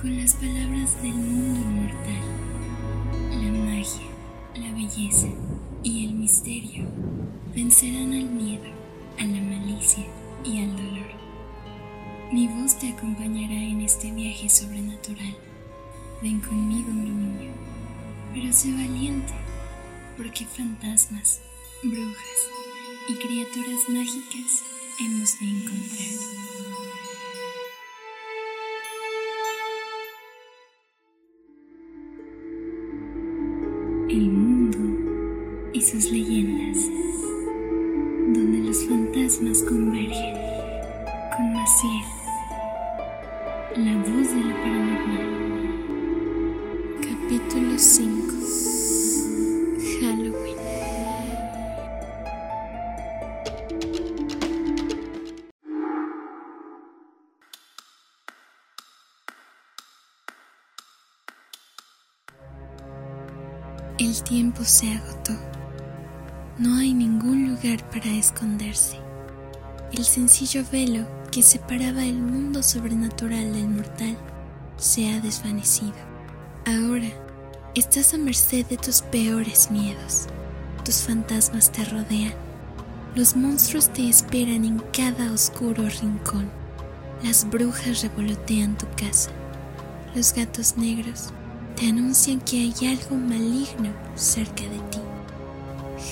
con las palabras del mundo mortal. La magia, la belleza y el misterio vencerán al miedo, a la malicia y al dolor. Mi voz te acompañará en este viaje sobrenatural. Ven conmigo, mi niño, pero sé valiente, porque fantasmas, brujas y criaturas mágicas hemos de encontrar. El mundo y sus leyendas, donde los fantasmas convergen con Maciel, la voz de lo paranormal. Capítulo 5 Halloween El tiempo se agotó. No hay ningún lugar para esconderse. El sencillo velo que separaba el mundo sobrenatural del mortal se ha desvanecido. Ahora estás a merced de tus peores miedos. Tus fantasmas te rodean. Los monstruos te esperan en cada oscuro rincón. Las brujas revolotean tu casa. Los gatos negros te anuncian que hay algo maligno cerca de ti.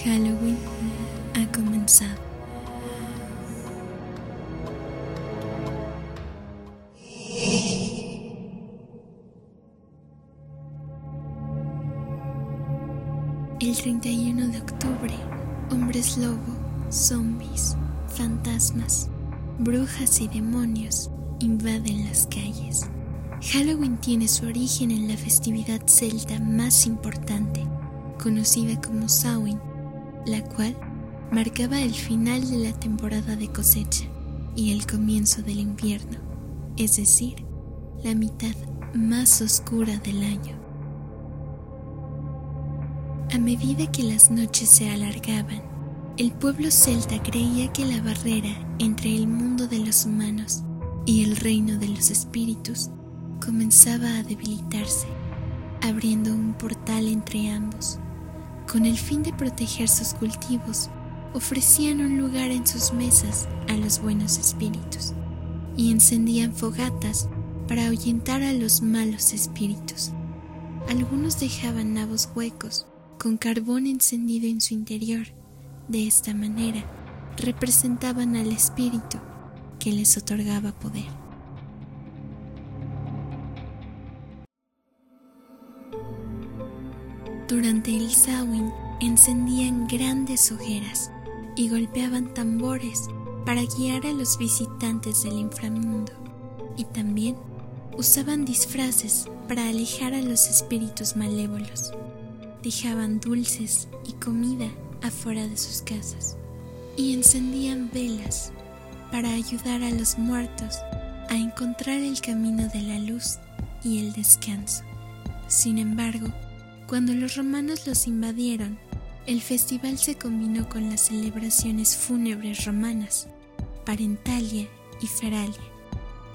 Halloween ha comenzado. El 31 de octubre, hombres lobo, zombies, fantasmas, brujas y demonios invaden las calles. Halloween tiene su origen en la festividad celta más importante, conocida como Samhain, la cual marcaba el final de la temporada de cosecha y el comienzo del invierno, es decir, la mitad más oscura del año. A medida que las noches se alargaban, el pueblo celta creía que la barrera entre el mundo de los humanos y el reino de los espíritus comenzaba a debilitarse, abriendo un portal entre ambos. Con el fin de proteger sus cultivos, ofrecían un lugar en sus mesas a los buenos espíritus y encendían fogatas para ahuyentar a los malos espíritus. Algunos dejaban nabos huecos con carbón encendido en su interior. De esta manera, representaban al espíritu que les otorgaba poder. Durante el Samhain encendían grandes hogueras y golpeaban tambores para guiar a los visitantes del inframundo y también usaban disfraces para alejar a los espíritus malévolos. Dejaban dulces y comida afuera de sus casas y encendían velas para ayudar a los muertos a encontrar el camino de la luz y el descanso. Sin embargo, cuando los romanos los invadieron, el festival se combinó con las celebraciones fúnebres romanas, Parentalia y Feralia,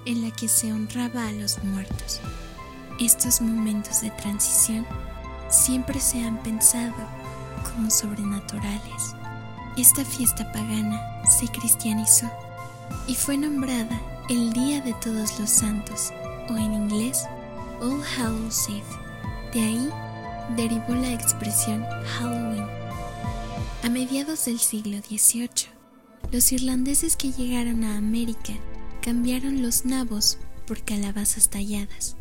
en la que se honraba a los muertos. Estos momentos de transición siempre se han pensado como sobrenaturales. Esta fiesta pagana se cristianizó y fue nombrada el Día de Todos los Santos, o en inglés All Hallows Eve. De ahí derivó la expresión Halloween. A mediados del siglo XVIII, los irlandeses que llegaron a América cambiaron los nabos por calabazas talladas.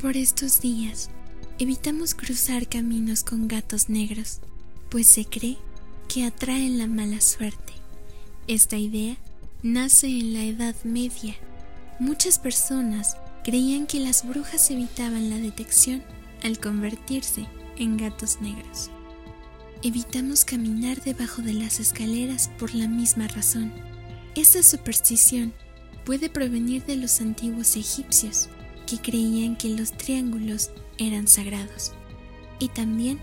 Por estos días, evitamos cruzar caminos con gatos negros, pues se cree que atraen la mala suerte. Esta idea nace en la Edad Media. Muchas personas creían que las brujas evitaban la detección al convertirse en gatos negros. Evitamos caminar debajo de las escaleras por la misma razón. Esta superstición puede provenir de los antiguos egipcios, que creían que los triángulos eran sagrados. Y también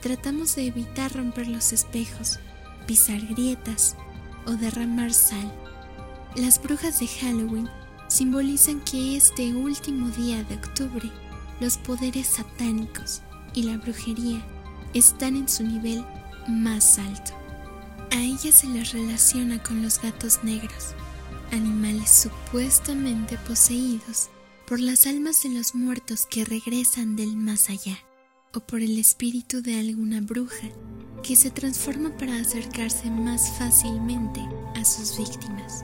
tratamos de evitar romper los espejos, pisar grietas o derramar sal. Las brujas de Halloween simbolizan que este último día de octubre los poderes satánicos y la brujería están en su nivel más alto. A ella se les relaciona con los gatos negros, animales supuestamente poseídos por las almas de los muertos que regresan del más allá, o por el espíritu de alguna bruja que se transforma para acercarse más fácilmente a sus víctimas.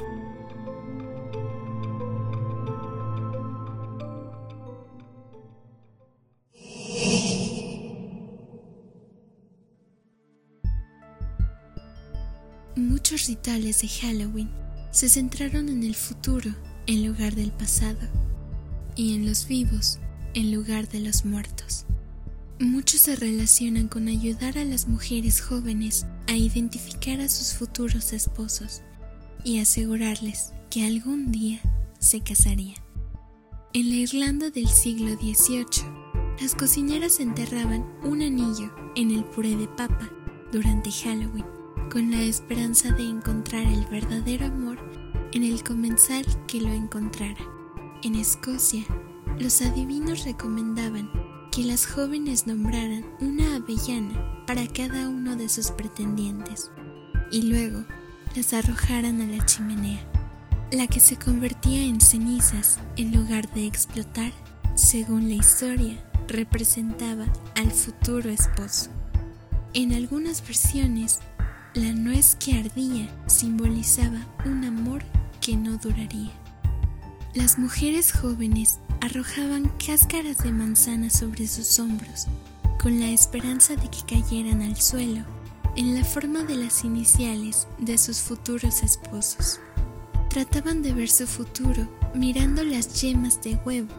Muchos rituales de Halloween se centraron en el futuro en lugar del pasado y en los vivos en lugar de los muertos. Muchos se relacionan con ayudar a las mujeres jóvenes a identificar a sus futuros esposos y asegurarles que algún día se casarían. En la Irlanda del siglo XVIII, las cocineras enterraban un anillo en el puré de papa durante Halloween con la esperanza de encontrar el verdadero amor en el comensal que lo encontrara. En Escocia, los adivinos recomendaban que las jóvenes nombraran una avellana para cada uno de sus pretendientes y luego las arrojaran a la chimenea, la que se convertía en cenizas en lugar de explotar, según la historia, representaba al futuro esposo. En algunas versiones, la nuez que ardía simbolizaba un amor que no duraría. Las mujeres jóvenes arrojaban cáscaras de manzana sobre sus hombros con la esperanza de que cayeran al suelo en la forma de las iniciales de sus futuros esposos. Trataban de ver su futuro mirando las yemas de huevo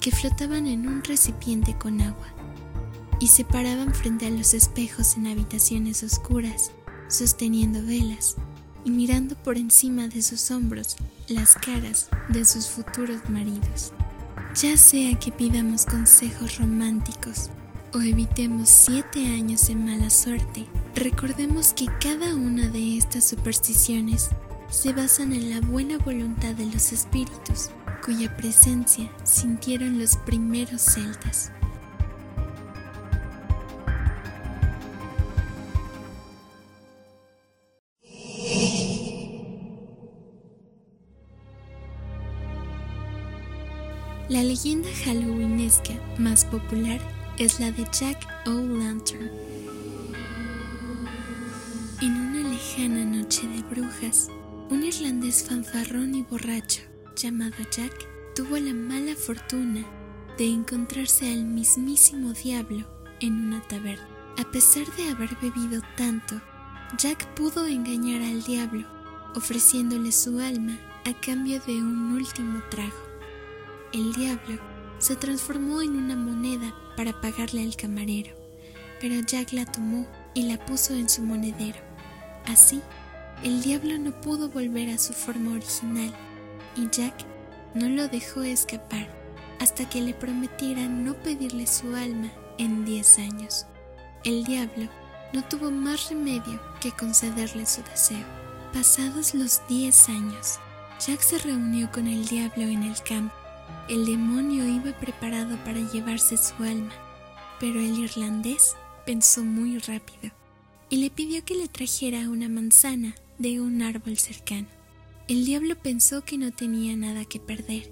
que flotaban en un recipiente con agua y se paraban frente a los espejos en habitaciones oscuras sosteniendo velas y mirando por encima de sus hombros las caras de sus futuros maridos. Ya sea que pidamos consejos románticos o evitemos siete años de mala suerte, recordemos que cada una de estas supersticiones se basan en la buena voluntad de los espíritus, cuya presencia sintieron los primeros celtas. La leyenda halloweenesca más popular es la de Jack O'Lantern. En una lejana noche de brujas, un irlandés fanfarrón y borracho llamado Jack tuvo la mala fortuna de encontrarse al mismísimo diablo en una taberna. A pesar de haber bebido tanto, Jack pudo engañar al diablo, ofreciéndole su alma a cambio de un último trago el diablo se transformó en una moneda para pagarle al camarero, pero Jack la tomó y la puso en su monedero. Así, el diablo no pudo volver a su forma original y Jack no lo dejó escapar hasta que le prometiera no pedirle su alma en diez años. El diablo no tuvo más remedio que concederle su deseo. Pasados los diez años, Jack se reunió con el diablo en el campo el demonio iba preparado para llevarse su alma, pero el irlandés pensó muy rápido y le pidió que le trajera una manzana de un árbol cercano. El diablo pensó que no tenía nada que perder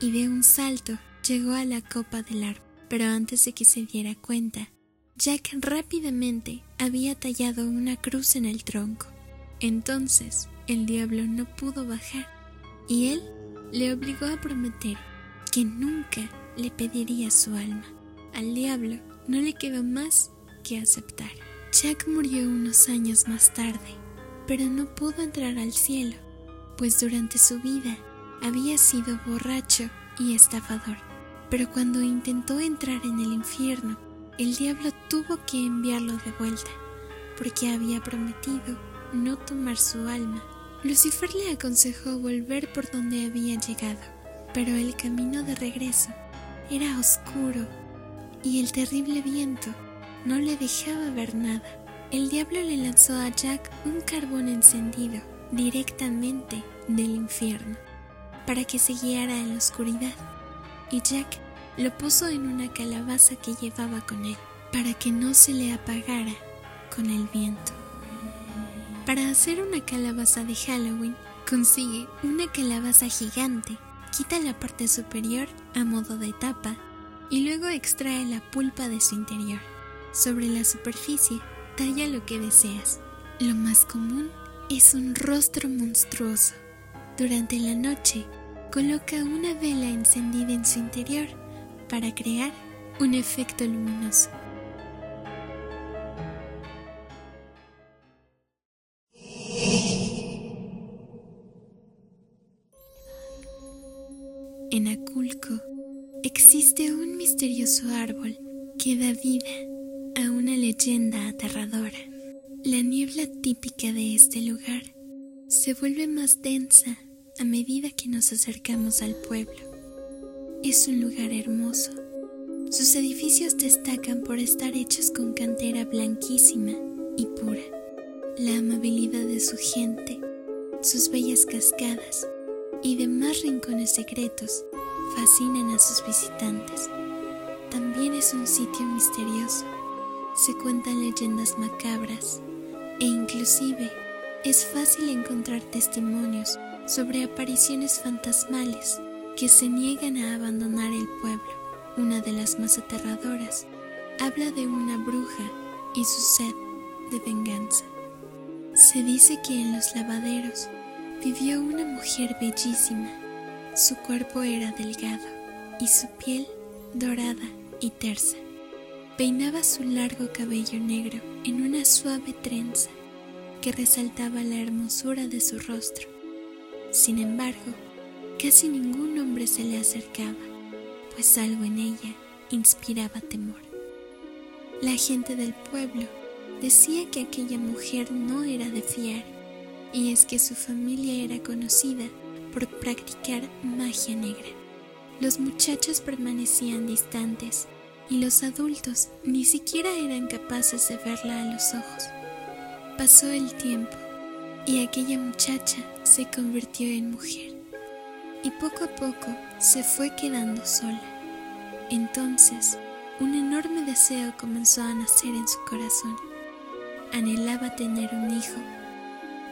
y de un salto llegó a la copa del árbol, pero antes de que se diera cuenta, Jack rápidamente había tallado una cruz en el tronco. Entonces el diablo no pudo bajar y él le obligó a prometer que nunca le pediría su alma. Al diablo no le quedó más que aceptar. Jack murió unos años más tarde, pero no pudo entrar al cielo, pues durante su vida había sido borracho y estafador. Pero cuando intentó entrar en el infierno, el diablo tuvo que enviarlo de vuelta, porque había prometido no tomar su alma. Lucifer le aconsejó volver por donde había llegado, pero el camino de regreso era oscuro y el terrible viento no le dejaba ver nada. El diablo le lanzó a Jack un carbón encendido directamente del infierno. para que se guiara en la oscuridad, y Jack lo puso en una calabaza que llevaba con él, para que no se le apagara con el viento. Para hacer una calabaza de Halloween, consigue una calabaza gigante, quita la parte superior a modo de tapa y luego extrae la pulpa de su interior. Sobre la superficie, talla lo que deseas. Lo más común es un rostro monstruoso. Durante la noche, coloca una vela encendida en su interior para crear un efecto luminoso. En Aculco existe un misterioso árbol que da vida a una leyenda aterradora. La niebla típica de este lugar se vuelve más densa a medida que nos acercamos al pueblo. Es un lugar hermoso. Sus edificios destacan por estar hechos con cantera blanquísima y pura. La amabilidad de su gente, sus bellas cascadas y demás rincones secretos fascinan a sus visitantes. También es un sitio misterioso. Se cuentan leyendas macabras e inclusive es fácil encontrar testimonios sobre apariciones fantasmales que se niegan a abandonar el pueblo. Una de las más aterradoras habla de una bruja y su sed de venganza. Se dice que en los lavaderos vivió una mujer bellísima. Su cuerpo era delgado y su piel dorada y tersa. Peinaba su largo cabello negro en una suave trenza que resaltaba la hermosura de su rostro. Sin embargo, casi ningún hombre se le acercaba, pues algo en ella inspiraba temor. La gente del pueblo decía que aquella mujer no era de fiar, y es que su familia era conocida por practicar magia negra. Los muchachos permanecían distantes y los adultos ni siquiera eran capaces de verla a los ojos. Pasó el tiempo y aquella muchacha se convirtió en mujer y poco a poco se fue quedando sola. Entonces, un enorme deseo comenzó a nacer en su corazón. Anhelaba tener un hijo.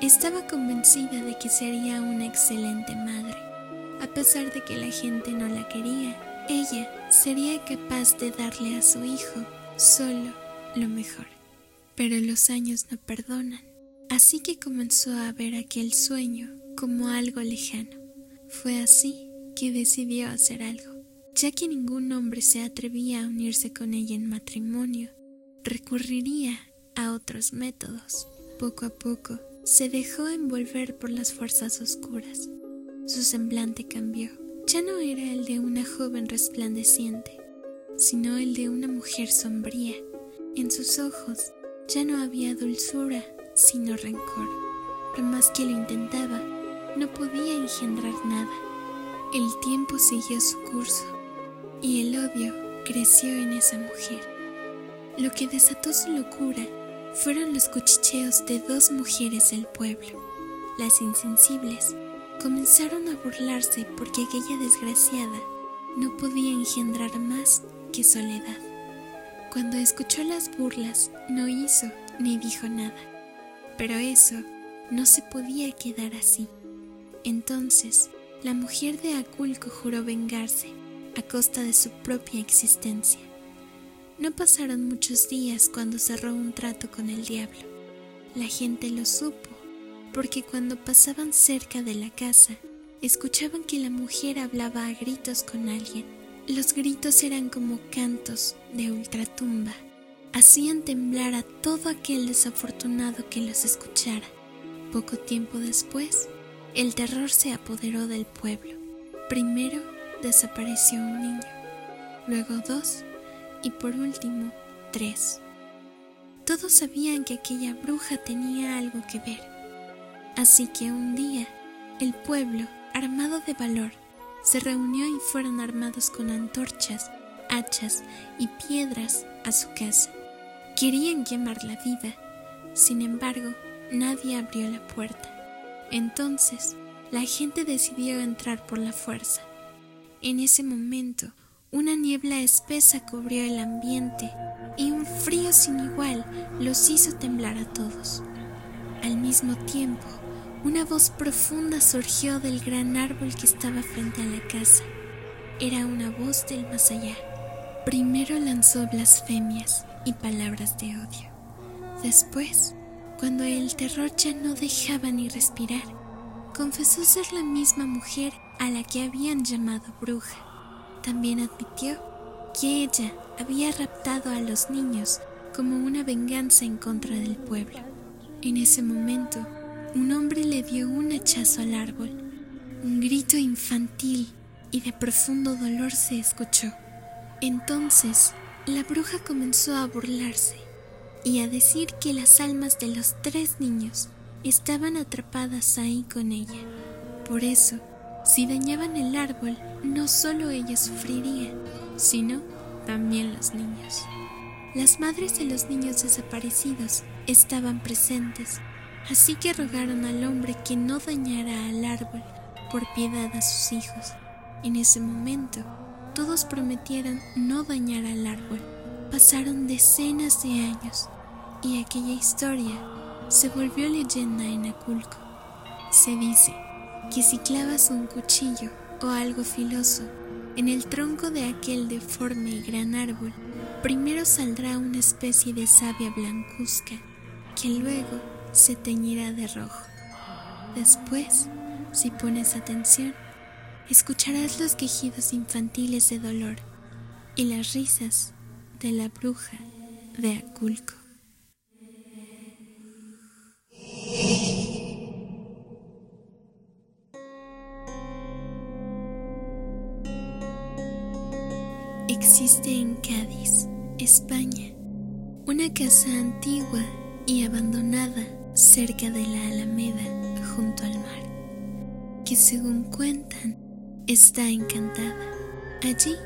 Estaba convencida de que sería una excelente madre. A pesar de que la gente no la quería, ella sería capaz de darle a su hijo solo lo mejor. Pero los años no perdonan, así que comenzó a ver aquel sueño como algo lejano. Fue así que decidió hacer algo. Ya que ningún hombre se atrevía a unirse con ella en matrimonio, recurriría a otros métodos. Poco a poco se dejó envolver por las fuerzas oscuras. Su semblante cambió ya no era el de una joven resplandeciente, sino el de una mujer sombría. En sus ojos ya no había dulzura, sino rencor. Por más que lo intentaba, no podía engendrar nada. El tiempo siguió su curso y el odio creció en esa mujer. Lo que desató su locura fueron los cuchicheos de dos mujeres del pueblo, las insensibles, comenzaron a burlarse porque aquella desgraciada no podía engendrar más que soledad. Cuando escuchó las burlas, no hizo ni dijo nada. Pero eso no se podía quedar así. Entonces, la mujer de Aculco juró vengarse a costa de su propia existencia. No pasaron muchos días cuando cerró un trato con el diablo. La gente lo supo porque cuando pasaban cerca de la casa, escuchaban que la mujer hablaba a gritos con alguien. Los gritos eran como cantos de ultratumba. Hacían temblar a todo aquel desafortunado que los escuchara. Poco tiempo después, el terror se apoderó del pueblo. Primero desapareció un niño, luego dos y por último tres. Todos sabían que aquella bruja tenía algo que ver Así que un día, el pueblo, armado de valor, se reunió y fueron armados con antorchas, hachas y piedras a su casa. Querían quemarla viva, sin embargo, nadie abrió la puerta. Entonces, la gente decidió entrar por la fuerza. En ese momento, una niebla espesa cubrió el ambiente y un frío sin igual los hizo temblar a todos. Al mismo tiempo, una voz profunda surgió del gran árbol que estaba frente a la casa. Era una voz del más allá. Primero lanzó blasfemias y palabras de odio. Después, cuando el terror ya no dejaba ni respirar, confesó ser la misma mujer a la que habían llamado bruja. También admitió que ella había raptado a los niños como una venganza en contra del pueblo. En ese momento, un hombre le dio un hachazo al árbol. Un grito infantil y de profundo dolor se escuchó. Entonces, la bruja comenzó a burlarse y a decir que las almas de los tres niños estaban atrapadas ahí con ella. Por eso, si dañaban el árbol, no solo ella sufriría, sino también los niños. Las madres de los niños desaparecidos estaban presentes, así que rogaron al hombre que no dañara al árbol por piedad a sus hijos. En ese momento, todos prometieron no dañar al árbol. Pasaron decenas de años y aquella historia se volvió leyenda en Aculco. Se dice que si clavas un cuchillo o algo filoso en el tronco de aquel deforme y gran árbol, primero saldrá una especie de savia blancuzca que luego se teñirá de rojo. Después, si pones atención, escucharás los quejidos infantiles de dolor y las risas de la bruja de Aculco. En Cádiz, España, una casa antigua y abandonada cerca de la Alameda junto al mar, que según cuentan está encantada. Allí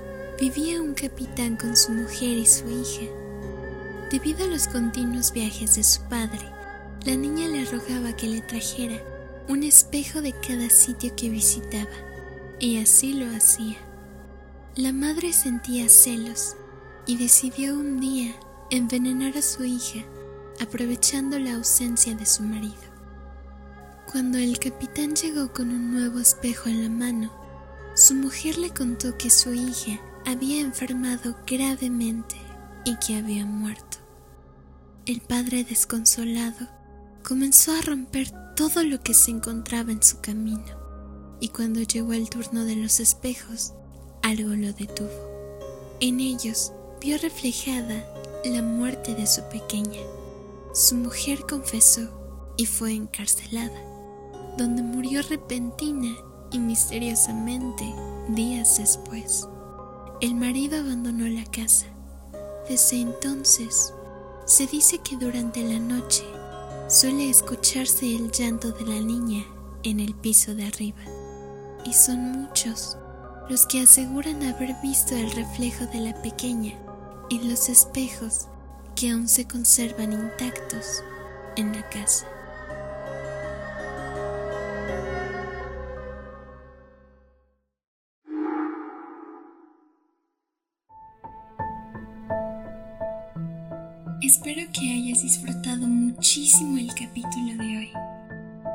vivía un capitán con su mujer y su hija. Debido a los continuos viajes de su padre, la niña le rogaba que le trajera un espejo de cada sitio que visitaba, y así lo hacía. La madre sentía celos y decidió un día envenenar a su hija aprovechando la ausencia de su marido. Cuando el capitán llegó con un nuevo espejo en la mano, su mujer le contó que su hija había enfermado gravemente y que había muerto. El padre desconsolado comenzó a romper todo lo que se encontraba en su camino y cuando llegó el turno de los espejos, algo lo detuvo. En ellos vio reflejada la muerte de su pequeña. Su mujer confesó y fue encarcelada, donde murió repentina y misteriosamente días después. El marido abandonó la casa. Desde entonces, se dice que durante la noche suele escucharse el llanto de la niña en el piso de arriba. Y son muchos los que aseguran haber visto el reflejo de la pequeña en los espejos que aún se conservan intactos en la casa. Espero que hayas disfrutado muchísimo el capítulo de hoy.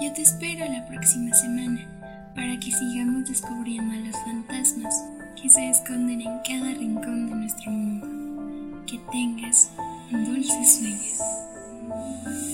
Yo te espero la próxima semana para que sigamos descubriendo a los fantasmas que se esconden en cada rincón de nuestro mundo. Que tengas dulces sueños.